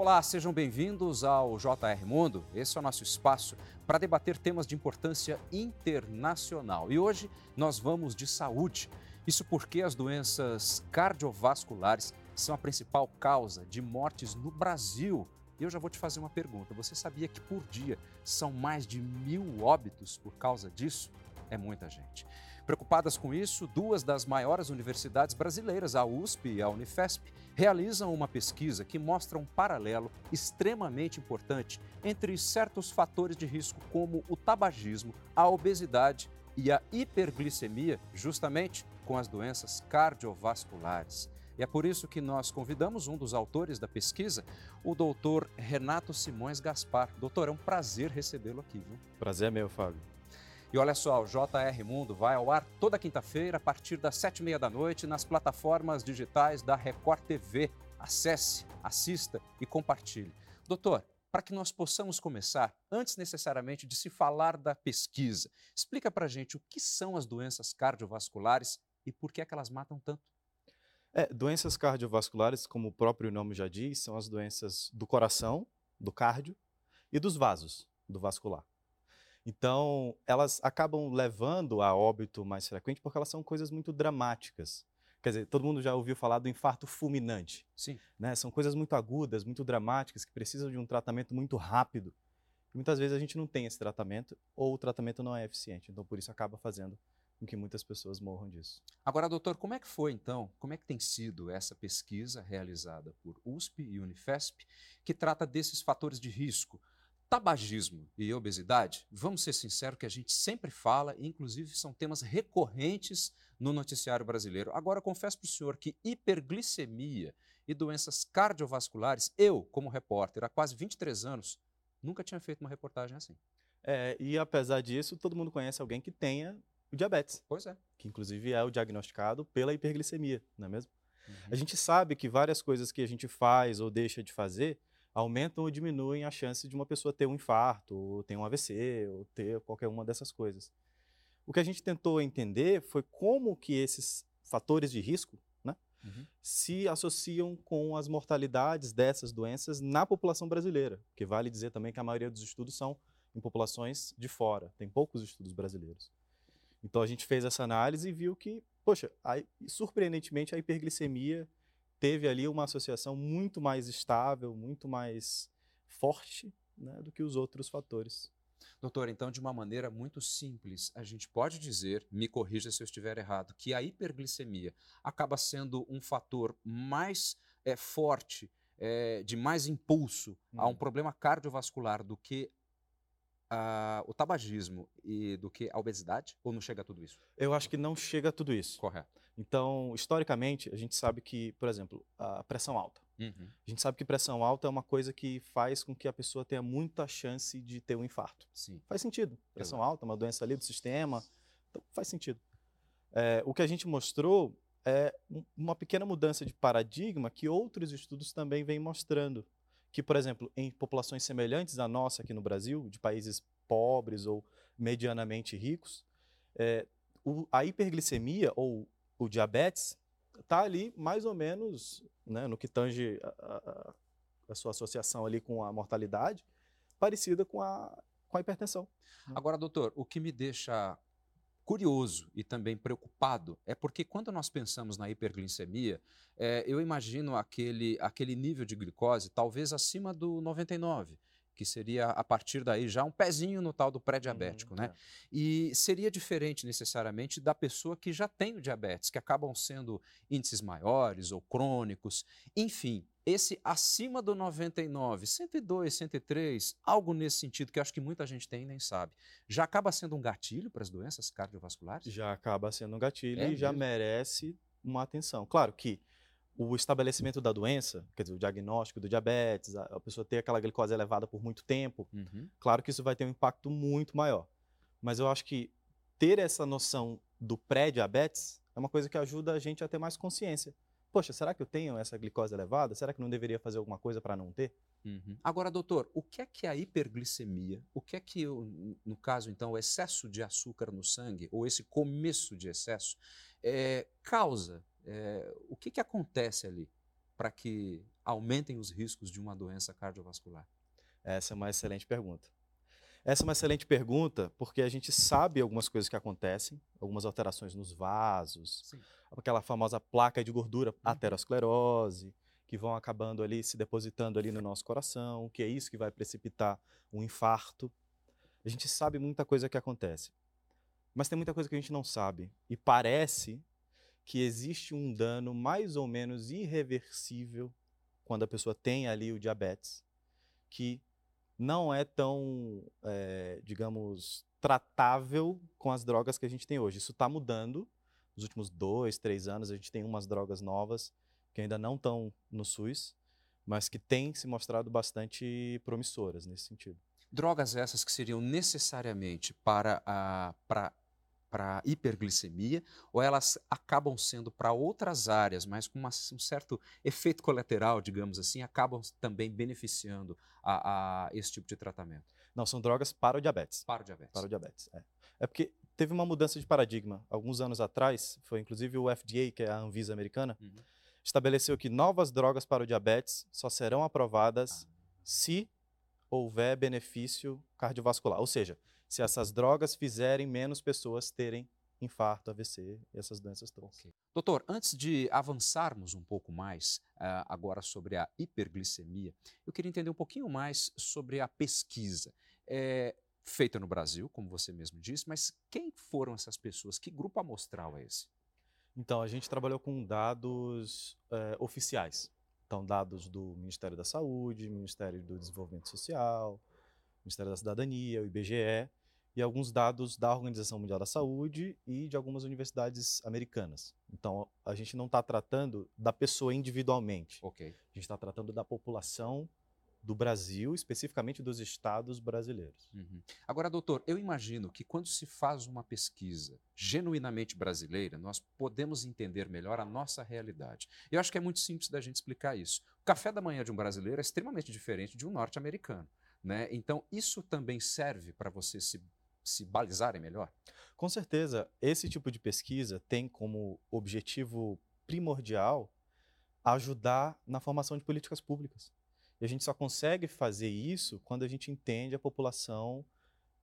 Olá, sejam bem-vindos ao JR Mundo. Esse é o nosso espaço para debater temas de importância internacional. E hoje nós vamos de saúde. Isso porque as doenças cardiovasculares são a principal causa de mortes no Brasil. E eu já vou te fazer uma pergunta: você sabia que por dia são mais de mil óbitos por causa disso? É muita gente. Preocupadas com isso, duas das maiores universidades brasileiras, a USP e a Unifesp, realizam uma pesquisa que mostra um paralelo extremamente importante entre certos fatores de risco, como o tabagismo, a obesidade e a hiperglicemia, justamente com as doenças cardiovasculares. E é por isso que nós convidamos um dos autores da pesquisa, o doutor Renato Simões Gaspar. Doutor, é um prazer recebê-lo aqui, viu? Prazer é meu, Fábio. E olha só, o JR Mundo vai ao ar toda quinta-feira, a partir das sete e meia da noite, nas plataformas digitais da Record TV. Acesse, assista e compartilhe. Doutor, para que nós possamos começar, antes necessariamente de se falar da pesquisa, explica para a gente o que são as doenças cardiovasculares e por que, é que elas matam tanto. É, doenças cardiovasculares, como o próprio nome já diz, são as doenças do coração, do cardio e dos vasos, do vascular. Então, elas acabam levando a óbito mais frequente porque elas são coisas muito dramáticas. Quer dizer, todo mundo já ouviu falar do infarto fulminante. Sim. Né? São coisas muito agudas, muito dramáticas, que precisam de um tratamento muito rápido. E muitas vezes a gente não tem esse tratamento ou o tratamento não é eficiente. Então, por isso acaba fazendo com que muitas pessoas morram disso. Agora, doutor, como é que foi então? Como é que tem sido essa pesquisa realizada por USP e Unifesp que trata desses fatores de risco? Tabagismo e obesidade, vamos ser sinceros que a gente sempre fala, e inclusive são temas recorrentes no noticiário brasileiro. Agora, confesso para o senhor que hiperglicemia e doenças cardiovasculares, eu, como repórter, há quase 23 anos, nunca tinha feito uma reportagem assim. É, e apesar disso, todo mundo conhece alguém que tenha o diabetes. Pois é. Que inclusive é o diagnosticado pela hiperglicemia, não é mesmo? Uhum. A gente sabe que várias coisas que a gente faz ou deixa de fazer aumentam ou diminuem a chance de uma pessoa ter um infarto, ou ter um AVC, ou ter qualquer uma dessas coisas. O que a gente tentou entender foi como que esses fatores de risco né, uhum. se associam com as mortalidades dessas doenças na população brasileira, que vale dizer também que a maioria dos estudos são em populações de fora, tem poucos estudos brasileiros. Então a gente fez essa análise e viu que, poxa, a, surpreendentemente a hiperglicemia teve ali uma associação muito mais estável, muito mais forte né, do que os outros fatores. Doutor, então, de uma maneira muito simples, a gente pode dizer, me corrija se eu estiver errado, que a hiperglicemia acaba sendo um fator mais é, forte, é, de mais impulso hum. a um hum. problema cardiovascular do que o tabagismo e do que a obesidade? Ou não chega a tudo isso? Eu acho que não chega a tudo isso. Correto. Então, historicamente, a gente sabe que, por exemplo, a pressão alta. Uhum. A gente sabe que pressão alta é uma coisa que faz com que a pessoa tenha muita chance de ter um infarto. Sim. Faz sentido. Pressão Exato. alta, uma doença ali do sistema. Então, faz sentido. É, o que a gente mostrou é uma pequena mudança de paradigma que outros estudos também vêm mostrando que, por exemplo, em populações semelhantes à nossa aqui no Brasil, de países pobres ou medianamente ricos, é, o, a hiperglicemia ou o diabetes está ali mais ou menos, né, no que tange a, a, a, sua associação ali com a mortalidade, parecida com a, com a hipertensão. Agora, doutor, o que me deixa curioso e também preocupado é porque quando nós pensamos na hiperglicemia, é, eu imagino aquele, aquele nível de glicose talvez acima do 99 que seria a partir daí já um pezinho no tal do pré-diabético, uhum, né? É. E seria diferente necessariamente da pessoa que já tem o diabetes, que acabam sendo índices maiores ou crônicos, enfim esse acima do 99, 102, 103, algo nesse sentido que eu acho que muita gente tem e nem sabe, já acaba sendo um gatilho para as doenças cardiovasculares? Já acaba sendo um gatilho é e já merece uma atenção. Claro que o estabelecimento da doença, quer dizer, o diagnóstico do diabetes, a, a pessoa ter aquela glicose elevada por muito tempo, uhum. claro que isso vai ter um impacto muito maior. Mas eu acho que ter essa noção do pré-diabetes é uma coisa que ajuda a gente a ter mais consciência poxa, será que eu tenho essa glicose elevada? Será que não deveria fazer alguma coisa para não ter? Uhum. Agora, doutor, o que é que a hiperglicemia, o que é que, no caso, então, o excesso de açúcar no sangue, ou esse começo de excesso, é, causa? É, o que, que acontece ali? para que aumentem os riscos de uma doença cardiovascular? Essa é uma excelente pergunta. Essa é uma excelente pergunta porque a gente sabe algumas coisas que acontecem, algumas alterações nos vasos, Sim. aquela famosa placa de gordura, uhum. aterosclerose, que vão acabando ali, se depositando ali no nosso coração, que é isso que vai precipitar um infarto. A gente sabe muita coisa que acontece, mas tem muita coisa que a gente não sabe. E parece que existe um dano mais ou menos irreversível quando a pessoa tem ali o diabetes, que não é tão, é, digamos, tratável com as drogas que a gente tem hoje. Isso está mudando. Nos últimos dois, três anos, a gente tem umas drogas novas que ainda não estão no SUS, mas que têm se mostrado bastante promissoras nesse sentido. Drogas essas que seriam necessariamente para a, para para hiperglicemia ou elas acabam sendo para outras áreas, mas com uma, um certo efeito colateral, digamos assim, acabam também beneficiando a, a, esse tipo de tratamento? Não, são drogas para o diabetes. Para o diabetes. Para o diabetes, é. É porque teve uma mudança de paradigma. Alguns anos atrás, foi inclusive o FDA, que é a Anvisa americana, uhum. estabeleceu que novas drogas para o diabetes só serão aprovadas ah. se houver benefício cardiovascular. Ou seja, se essas drogas fizerem menos pessoas terem infarto, AVC e essas doenças todas. Okay. Doutor, antes de avançarmos um pouco mais uh, agora sobre a hiperglicemia, eu queria entender um pouquinho mais sobre a pesquisa. É, feita no Brasil, como você mesmo disse, mas quem foram essas pessoas? Que grupo amostral é esse? Então, a gente trabalhou com dados é, oficiais. Então, dados do Ministério da Saúde, Ministério do Desenvolvimento Social, Ministério da Cidadania, o IBGE, e alguns dados da Organização Mundial da Saúde e de algumas universidades americanas. Então, a gente não está tratando da pessoa individualmente. Okay. A gente está tratando da população do Brasil, especificamente dos estados brasileiros. Uhum. Agora, doutor, eu imagino que quando se faz uma pesquisa genuinamente brasileira, nós podemos entender melhor a nossa realidade. Eu acho que é muito simples da gente explicar isso. O café da manhã de um brasileiro é extremamente diferente de um norte-americano. Né? Então, isso também serve para você se se balizarem melhor? Com certeza. Esse tipo de pesquisa tem como objetivo primordial ajudar na formação de políticas públicas. E a gente só consegue fazer isso quando a gente entende a população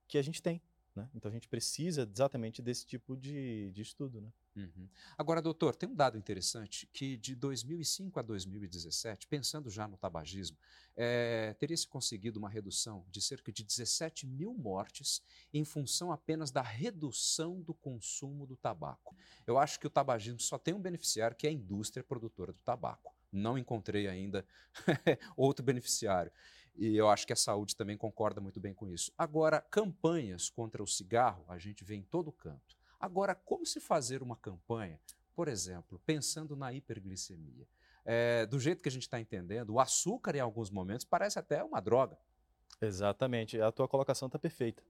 que a gente tem. Né? Então a gente precisa exatamente desse tipo de, de estudo. Né? Uhum. Agora, doutor, tem um dado interessante que de 2005 a 2017, pensando já no tabagismo, é, teria se conseguido uma redução de cerca de 17 mil mortes em função apenas da redução do consumo do tabaco. Eu acho que o tabagismo só tem um beneficiário, que é a indústria produtora do tabaco. Não encontrei ainda outro beneficiário. E eu acho que a saúde também concorda muito bem com isso. Agora, campanhas contra o cigarro, a gente vê em todo canto. Agora, como se fazer uma campanha, por exemplo, pensando na hiperglicemia? É, do jeito que a gente está entendendo, o açúcar, em alguns momentos, parece até uma droga. Exatamente. A tua colocação está perfeita.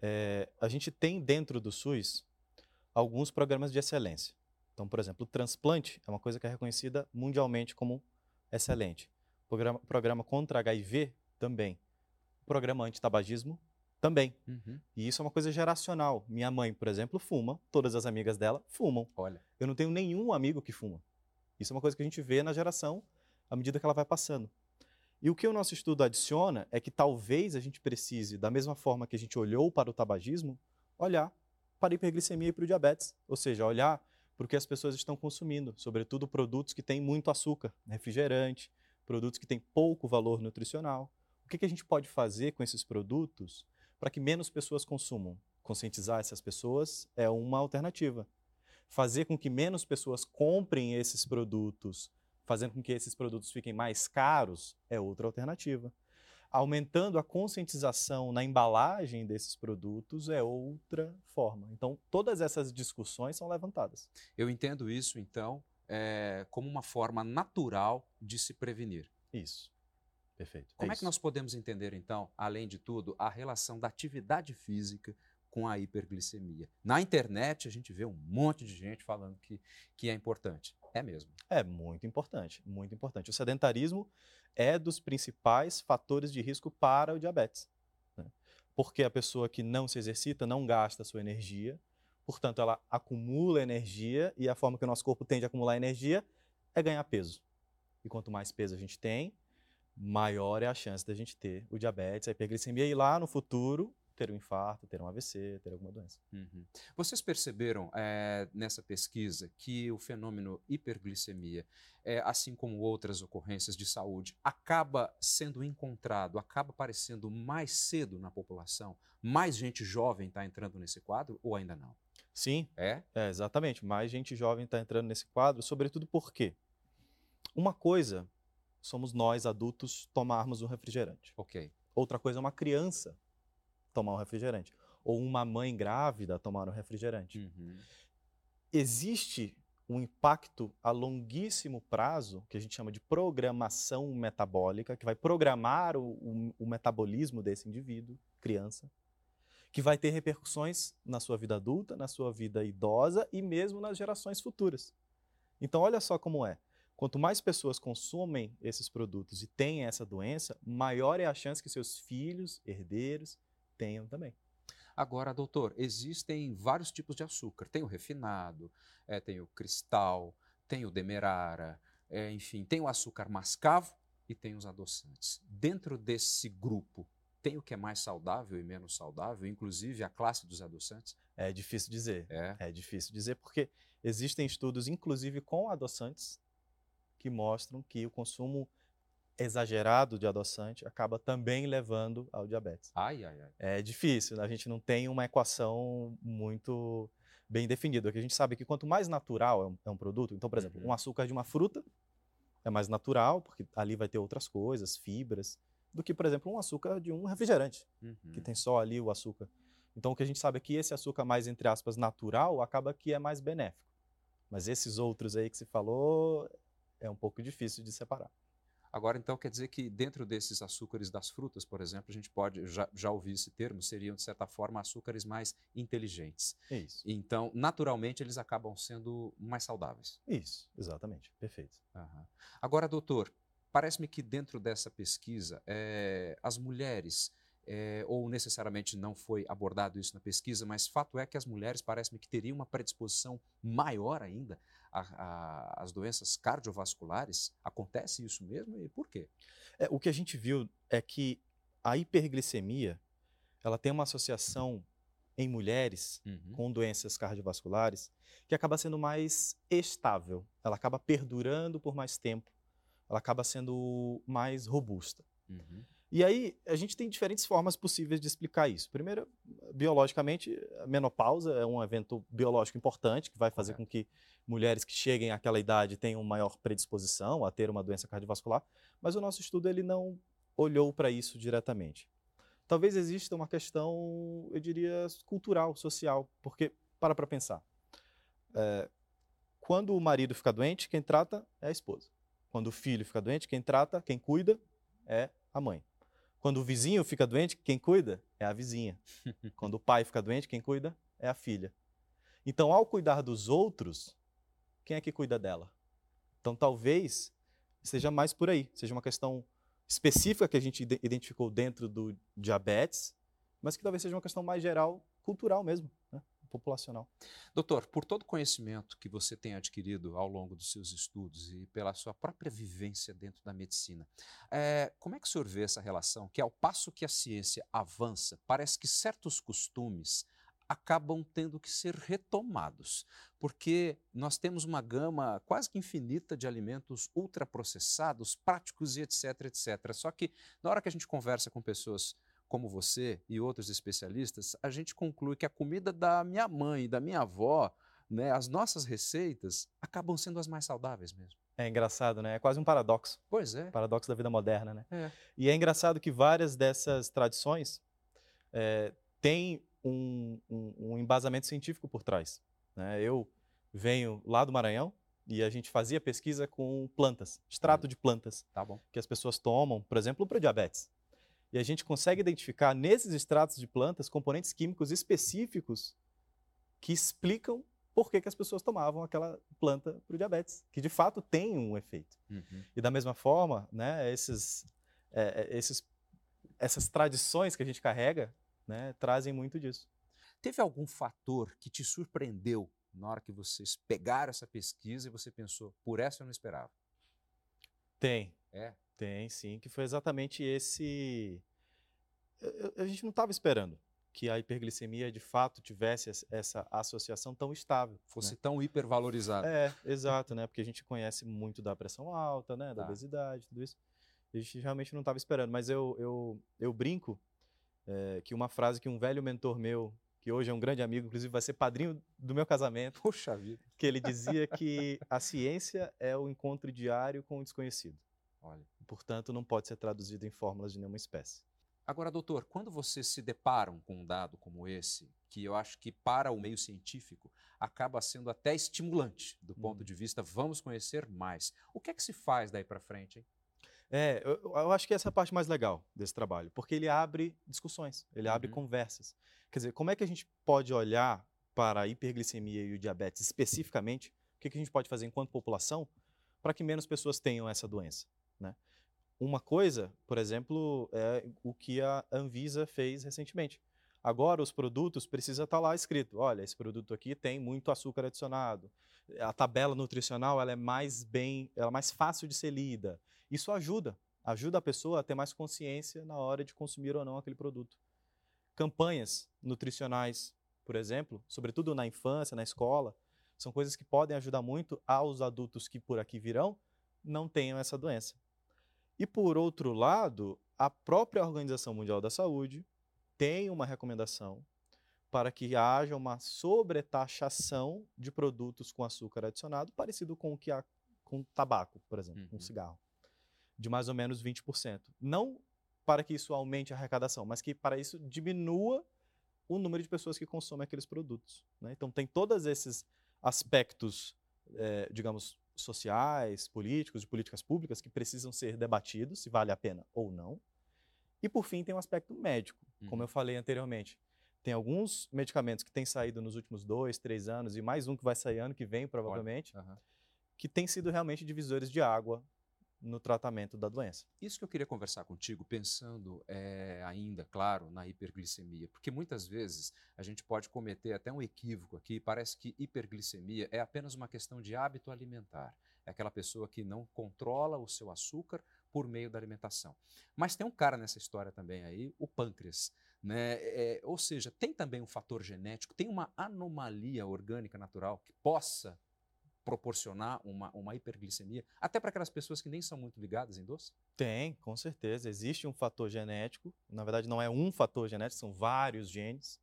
É, a gente tem dentro do SUS alguns programas de excelência. Então, por exemplo, o transplante é uma coisa que é reconhecida mundialmente como excelente. Programa, programa contra HIV também. Programa antitabagismo também. Uhum. E isso é uma coisa geracional. Minha mãe, por exemplo, fuma, todas as amigas dela fumam. Olha. Eu não tenho nenhum amigo que fuma. Isso é uma coisa que a gente vê na geração à medida que ela vai passando. E o que o nosso estudo adiciona é que talvez a gente precise, da mesma forma que a gente olhou para o tabagismo, olhar para a hiperglicemia e para o diabetes. Ou seja, olhar para o que as pessoas estão consumindo, sobretudo produtos que têm muito açúcar, refrigerante, produtos que têm pouco valor nutricional. O que, que a gente pode fazer com esses produtos para que menos pessoas consumam? Conscientizar essas pessoas é uma alternativa. Fazer com que menos pessoas comprem esses produtos, fazendo com que esses produtos fiquem mais caros, é outra alternativa. Aumentando a conscientização na embalagem desses produtos é outra forma. Então, todas essas discussões são levantadas. Eu entendo isso, então, é, como uma forma natural de se prevenir. Isso. Perfeito. Como é, é que nós podemos entender, então, além de tudo, a relação da atividade física com a hiperglicemia? Na internet, a gente vê um monte de gente falando que, que é importante. É mesmo? É muito importante, muito importante. O sedentarismo é dos principais fatores de risco para o diabetes. Né? Porque a pessoa que não se exercita não gasta sua energia, portanto, ela acumula energia e a forma que o nosso corpo tende a acumular energia é ganhar peso. E quanto mais peso a gente tem, maior é a chance da gente ter o diabetes, a hiperglicemia e lá no futuro ter um infarto, ter um AVC, ter alguma doença. Uhum. Vocês perceberam é, nessa pesquisa que o fenômeno hiperglicemia, é, assim como outras ocorrências de saúde, acaba sendo encontrado, acaba aparecendo mais cedo na população? Mais gente jovem está entrando nesse quadro ou ainda não? Sim, é? é exatamente. Mais gente jovem está entrando nesse quadro, sobretudo porque uma coisa somos nós adultos tomarmos um refrigerante. Ok. Outra coisa é uma criança tomar um refrigerante. Ou uma mãe grávida tomar um refrigerante. Uhum. Existe um impacto a longuíssimo prazo, que a gente chama de programação metabólica, que vai programar o, o, o metabolismo desse indivíduo, criança, que vai ter repercussões na sua vida adulta, na sua vida idosa e mesmo nas gerações futuras. Então, olha só como é. Quanto mais pessoas consomem esses produtos e têm essa doença, maior é a chance que seus filhos, herdeiros, tenham também. Agora, doutor, existem vários tipos de açúcar. Tem o refinado, é, tem o cristal, tem o demerara, é, enfim, tem o açúcar mascavo e tem os adoçantes. Dentro desse grupo, tem o que é mais saudável e menos saudável, inclusive a classe dos adoçantes? É difícil dizer. É, é difícil dizer porque existem estudos, inclusive com adoçantes, que mostram que o consumo exagerado de adoçante acaba também levando ao diabetes. Ai, ai, ai. É difícil, a gente não tem uma equação muito bem definida. que a gente sabe que quanto mais natural é um, é um produto, então, por exemplo, uhum. um açúcar de uma fruta é mais natural, porque ali vai ter outras coisas, fibras, do que, por exemplo, um açúcar de um refrigerante, uhum. que tem só ali o açúcar. Então, o que a gente sabe é que esse açúcar mais, entre aspas, natural, acaba que é mais benéfico. Mas esses outros aí que se falou, é um pouco difícil de separar. Agora, então, quer dizer que dentro desses açúcares das frutas, por exemplo, a gente pode, já, já ouvir esse termo, seriam, de certa forma, açúcares mais inteligentes. Isso. Então, naturalmente, eles acabam sendo mais saudáveis. Isso, exatamente. Perfeito. Uhum. Agora, doutor, parece-me que dentro dessa pesquisa, é, as mulheres é, ou necessariamente não foi abordado isso na pesquisa, mas fato é que as mulheres parece-me que teriam uma predisposição maior ainda às doenças cardiovasculares. Acontece isso mesmo e por quê? É, o que a gente viu é que a hiperglicemia ela tem uma associação em mulheres uhum. com doenças cardiovasculares que acaba sendo mais estável, ela acaba perdurando por mais tempo, ela acaba sendo mais robusta. Uhum. E aí, a gente tem diferentes formas possíveis de explicar isso. Primeiro, biologicamente, a menopausa é um evento biológico importante que vai fazer com que mulheres que cheguem àquela idade tenham maior predisposição a ter uma doença cardiovascular, mas o nosso estudo ele não olhou para isso diretamente. Talvez exista uma questão, eu diria, cultural, social, porque, para para pensar, é, quando o marido fica doente, quem trata é a esposa. Quando o filho fica doente, quem trata, quem cuida é a mãe. Quando o vizinho fica doente, quem cuida é a vizinha. Quando o pai fica doente, quem cuida é a filha. Então, ao cuidar dos outros, quem é que cuida dela? Então, talvez seja mais por aí, seja uma questão específica que a gente identificou dentro do diabetes, mas que talvez seja uma questão mais geral, cultural mesmo. Né? Populacional. Doutor, por todo conhecimento que você tem adquirido ao longo dos seus estudos e pela sua própria vivência dentro da medicina, é, como é que o senhor vê essa relação? Que ao passo que a ciência avança, parece que certos costumes acabam tendo que ser retomados, porque nós temos uma gama quase que infinita de alimentos ultraprocessados, práticos e etc, etc. Só que na hora que a gente conversa com pessoas como você e outros especialistas, a gente conclui que a comida da minha mãe e da minha avó, né, as nossas receitas, acabam sendo as mais saudáveis mesmo. É engraçado, né? É quase um paradoxo. Pois é. Paradoxo da vida moderna, né? É. E é engraçado que várias dessas tradições é, têm um, um, um, embasamento científico por trás. Né? Eu venho lá do Maranhão e a gente fazia pesquisa com plantas, extrato hum. de plantas. Tá bom. Que as pessoas tomam, por exemplo, para diabetes. E a gente consegue identificar nesses extratos de plantas componentes químicos específicos que explicam por que, que as pessoas tomavam aquela planta para o diabetes, que de fato tem um efeito. Uhum. E da mesma forma, né, esses, é, é, esses, essas tradições que a gente carrega né, trazem muito disso. Teve algum fator que te surpreendeu na hora que vocês pegaram essa pesquisa e você pensou, por essa eu não esperava? Tem. É? Tem, sim, que foi exatamente esse. A gente não estava esperando que a hiperglicemia de fato tivesse essa associação tão estável. Fosse né? tão hipervalorizada. É, exato, né? Porque a gente conhece muito da pressão alta, né? Da Tá. obesidade, tudo isso. A gente realmente não estava esperando. Mas eu, eu, eu brinco é, que uma frase que um velho mentor meu, que hoje é um grande amigo, inclusive vai ser padrinho do meu casamento, Puxa vida. que ele dizia que a ciência é o encontro diário com o desconhecido. Olha. Portanto, não pode ser traduzido em fórmulas de nenhuma espécie. Agora, doutor, quando vocês se deparam com um dado como esse, que eu acho que para o meio científico acaba sendo até estimulante do ponto Hum. de vista vamos conhecer mais. O que é que se faz daí para frente, hein? É, eu, eu acho que essa é a parte mais legal desse trabalho, porque ele abre discussões, ele abre Uhum. conversas. Quer dizer, como é que a gente pode olhar para a hiperglicemia e o diabetes especificamente? O que, que a gente pode fazer enquanto população para que menos pessoas tenham essa doença? Né? Uma coisa, por exemplo, é o que a Anvisa fez recentemente. Agora, os produtos precisa estar lá escrito: olha, esse produto aqui tem muito açúcar adicionado. A tabela nutricional ela é mais bem, ela é mais fácil de ser lida. Isso ajuda, ajuda a pessoa a ter mais consciência na hora de consumir ou não aquele produto. Campanhas nutricionais, por exemplo, sobretudo na infância, na escola, são coisas que podem ajudar muito aos adultos que por aqui virão não tenham essa doença. E por outro lado, a própria Organização Mundial da Saúde tem uma recomendação para que haja uma sobretaxação de produtos com açúcar adicionado, parecido com o que há com tabaco, por exemplo, Uhum. com cigarro, de mais ou menos 20%. Não para que isso aumente a arrecadação, mas que para isso diminua o número de pessoas que consomem aqueles produtos. né? Então tem todos esses aspectos, eh, digamos, sociais, políticos, de políticas públicas que precisam ser debatidos, se vale a pena ou não. E por fim tem um aspecto médico, como Uhum. eu falei anteriormente. Tem alguns medicamentos que têm saído nos últimos dois, três anos, e mais um que vai sair ano que vem, provavelmente, Aham. que têm sido realmente divisores de água no tratamento da doença. Isso que eu queria conversar contigo, pensando eh, ainda, claro, na hiperglicemia, porque muitas vezes a gente pode cometer até um equívoco aqui. Parece que hiperglicemia é apenas uma questão de hábito alimentar. É aquela pessoa que não controla o seu açúcar por meio da alimentação. Mas tem um cara nessa história também aí, o pâncreas. Né? É, ou seja, tem também um fator genético, tem uma anomalia orgânica natural que possa proporcionar uma, uma hiperglicemia, até para aquelas pessoas que nem são muito ligadas em doce? Tem, com certeza. Existe um fator genético. Na verdade, não é um fator genético, são vários genes.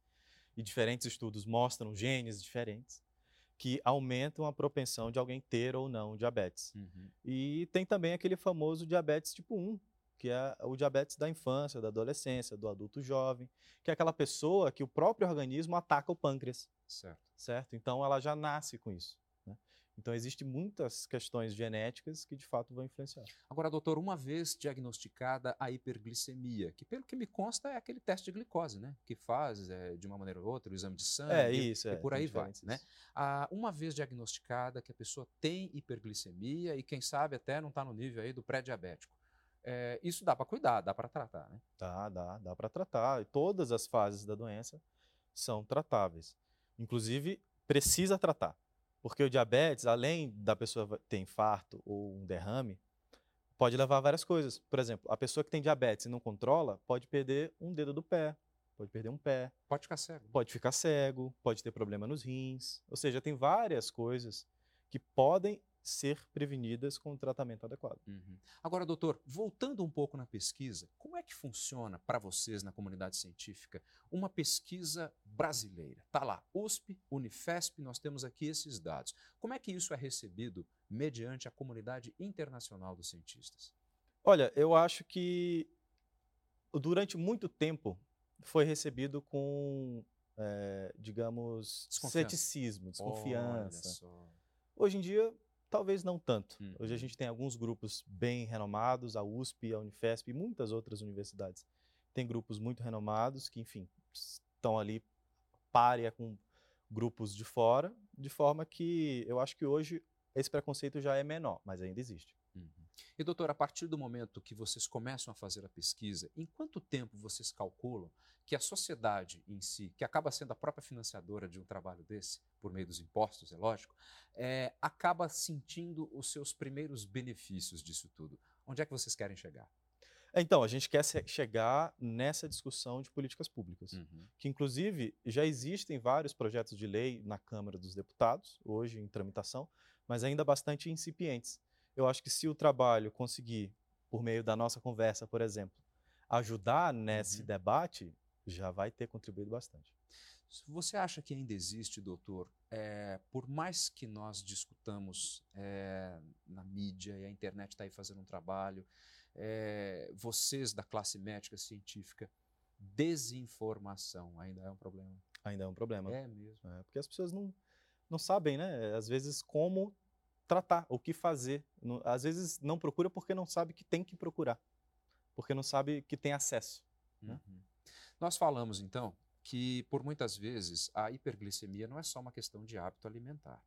E diferentes estudos mostram genes diferentes que aumentam a propensão de alguém ter ou não diabetes. E tem também aquele famoso diabetes tipo 1, que é o diabetes da infância, da adolescência, do adulto jovem, que é aquela pessoa que o próprio organismo ataca o pâncreas, Certo. certo? Então ela já nasce com isso. Então existem muitas questões genéticas que de fato vão influenciar. Agora, doutor, uma vez diagnosticada a hiperglicemia, que pelo que me consta é aquele teste de glicose, né? Que faz é, de uma maneira ou outra o exame de sangue. É isso, é. E por aí vai, diferenças. né? Ah, uma vez diagnosticada que a pessoa tem hiperglicemia e quem sabe até não está no nível aí do pré-diabético. É, isso dá para cuidar, dá para tratar, né? Dá, dá, dá para tratar. E todas as fases da doença são tratáveis. Inclusive, precisa tratar. Porque o diabetes, além da pessoa ter infarto ou um derrame, pode levar a várias coisas. Por exemplo, a pessoa que tem diabetes e não controla pode perder um dedo do pé, pode perder um pé, Pode ficar cego. pode ficar cego, pode ter problema nos rins. Ou seja, tem várias coisas que podem ser prevenidas com o tratamento adequado. Uhum. Agora, doutor, voltando um pouco na pesquisa, como é que funciona para vocês na comunidade científica uma pesquisa brasileira? Tá lá, USP, Unifesp, nós temos aqui esses dados. Como é que isso é recebido mediante a comunidade internacional dos cientistas? Olha, eu acho que durante muito tempo foi recebido com, eh, digamos, Desconfiança. ceticismo, desconfiança. Hoje em dia, talvez não tanto. Uhum. Hoje a gente tem alguns grupos bem renomados, a USP, a Unifesp e muitas outras universidades. Tem grupos muito renomados que, enfim, estão ali párea com grupos de fora, de forma que eu acho que hoje esse preconceito já é menor, mas ainda existe. E, doutor, a partir do momento que vocês começam a fazer a pesquisa, em quanto tempo vocês calculam que a sociedade em si, que acaba sendo a própria financiadora de um trabalho desse, por meio dos impostos, é lógico, é, acaba sentindo os seus primeiros benefícios disso tudo? Onde é que vocês querem chegar? Então, a gente quer chegar nessa discussão de políticas públicas, uhum. que inclusive já existem vários projetos de lei na Câmara dos Deputados, hoje em tramitação, mas ainda bastante incipientes. Eu acho que se o trabalho conseguir, por meio da nossa conversa, por exemplo, ajudar nesse uhum. debate, já vai ter contribuído bastante. Você acha que ainda existe, doutor, é, por mais que nós discutamos é, na mídia e a internet está aí fazendo um trabalho, é, vocês da classe médica científica, desinformação ainda é um problema? Ainda é um problema. É mesmo. É, porque as pessoas não, não sabem, né? Às vezes, como tratar, o que fazer. Às vezes não procura porque não sabe que tem que procurar, porque não sabe que tem acesso. Né? Uhum. Nós falamos, então, que por muitas vezes a hiperglicemia não é só uma questão de hábito alimentar.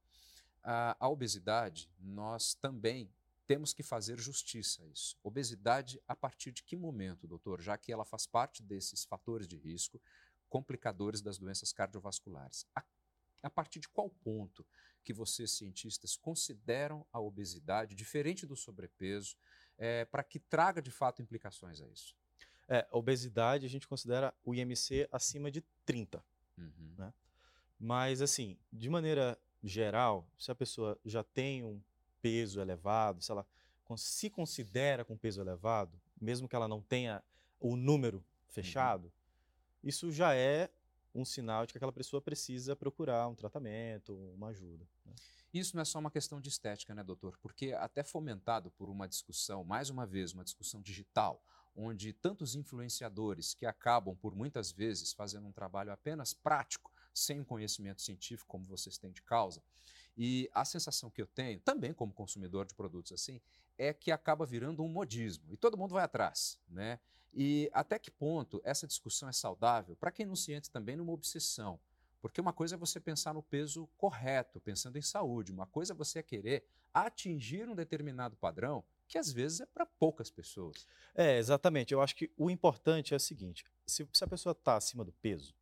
A, a obesidade, nós também temos que fazer justiça a isso. Obesidade, a partir de que momento, doutor? Já que ela faz parte desses fatores de risco, complicadores das doenças cardiovasculares. A, a partir de qual ponto que vocês, cientistas, consideram a obesidade, diferente do sobrepeso, é, para que traga de fato implicações a isso? É, obesidade a gente considera o IMC acima de 30. Uhum. Né? Mas, assim, de maneira geral, se a pessoa já tem um peso elevado, se ela se considera com peso elevado, mesmo que ela não tenha o número fechado, uhum. isso já é um sinal de que aquela pessoa precisa procurar um tratamento, uma ajuda. Né? Isso não é só uma questão de estética, né, doutor? Porque até fomentado por uma discussão, mais uma vez, uma discussão digital, onde tantos influenciadores que acabam por muitas vezes fazendo um trabalho apenas prático, sem conhecimento científico, como vocês têm de causa, e a sensação que eu tenho, também como consumidor de produtos assim, é que acaba virando um modismo e todo mundo vai atrás, né? E até que ponto essa discussão é saudável para quem não se entra também numa obsessão? Porque uma coisa é você pensar no peso correto, pensando em saúde, uma coisa é você querer atingir um determinado padrão que às vezes é para poucas pessoas. É, exatamente. Eu acho que o importante é o seguinte: se, se a pessoa está acima do peso,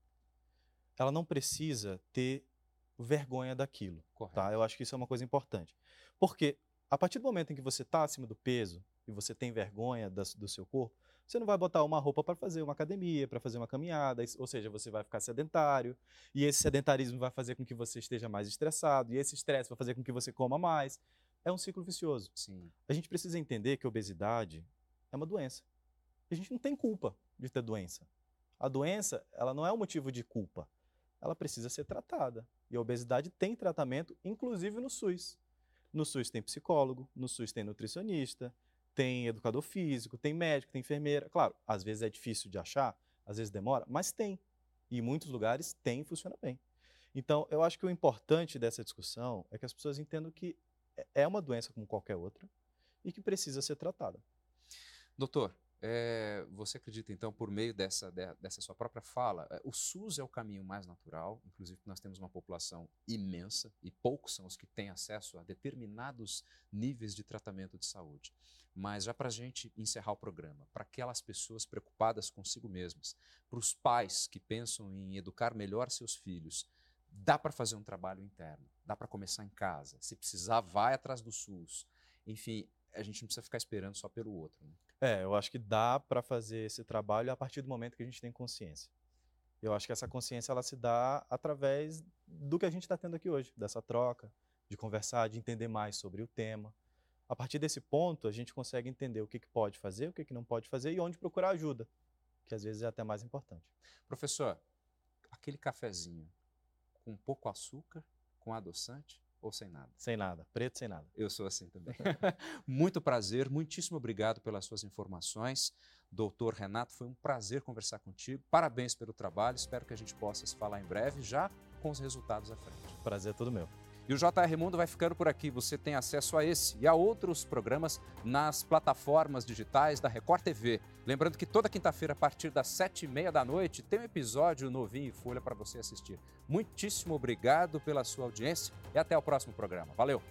ela não precisa ter vergonha daquilo. Correto. Tá? Eu acho que isso é uma coisa importante. Porque a partir do momento em que você está acima do peso e você tem vergonha do seu corpo, você não vai botar uma roupa para fazer uma academia, para fazer uma caminhada, ou seja, você vai ficar sedentário, e esse sedentarismo vai fazer com que você esteja mais estressado, e esse estresse vai fazer com que você coma mais. É um ciclo vicioso. Sim. A gente precisa entender que a obesidade é uma doença. A gente não tem culpa de ter doença. A doença, ela não é um motivo de culpa. Ela precisa ser tratada. E a obesidade tem tratamento, inclusive no SUS. No SUS tem psicólogo, no SUS tem nutricionista, tem educador físico, tem médico, tem enfermeira. Claro, às vezes é difícil de achar, às vezes demora, mas tem. E em muitos lugares tem e funciona bem. Então, eu acho que o importante dessa discussão é que as pessoas entendam que é, é uma doença como qualquer outra e que precisa ser tratada. Doutor, é, você acredita, então, por meio dessa, dessa sua própria fala, é, o SUS é o caminho mais natural, inclusive nós temos uma população imensa e poucos são os que têm acesso a determinados níveis de tratamento de saúde. Mas já para a gente encerrar o programa, para aquelas pessoas preocupadas consigo mesmas, para os pais que pensam em educar melhor seus filhos, dá para fazer um trabalho interno, dá para começar em casa. Se precisar, vai atrás do SUS. Enfim, a gente não precisa ficar esperando só pelo outro. Né? É, eu acho que dá para fazer esse trabalho a partir do momento que a gente tem consciência. Eu acho que essa consciência ela se dá através do que a gente está tendo aqui hoje, dessa troca, de conversar, de entender mais sobre o tema. A partir desse ponto, a gente consegue entender o que, que pode fazer, o que, que não pode fazer e onde procurar ajuda, que às vezes é até mais importante. Professor, aquele cafezinho com pouco açúcar, com adoçante, ou sem nada? Sem nada, preto sem nada. Eu sou assim também. Muito prazer, muitíssimo obrigado pelas suas informações. Doutor Renato, foi um prazer conversar contigo. Parabéns pelo trabalho, espero que a gente possa se falar em breve, já com os resultados à frente. Prazer é todo meu. E o JR Mundo vai ficando por aqui. Você tem acesso a esse e a outros programas nas plataformas digitais da Record TV. Lembrando que toda quinta-feira, a partir das sete e meia da noite, tem um episódio novinho em folha para você assistir. Muitíssimo obrigado pela sua audiência e até o próximo programa. Valeu!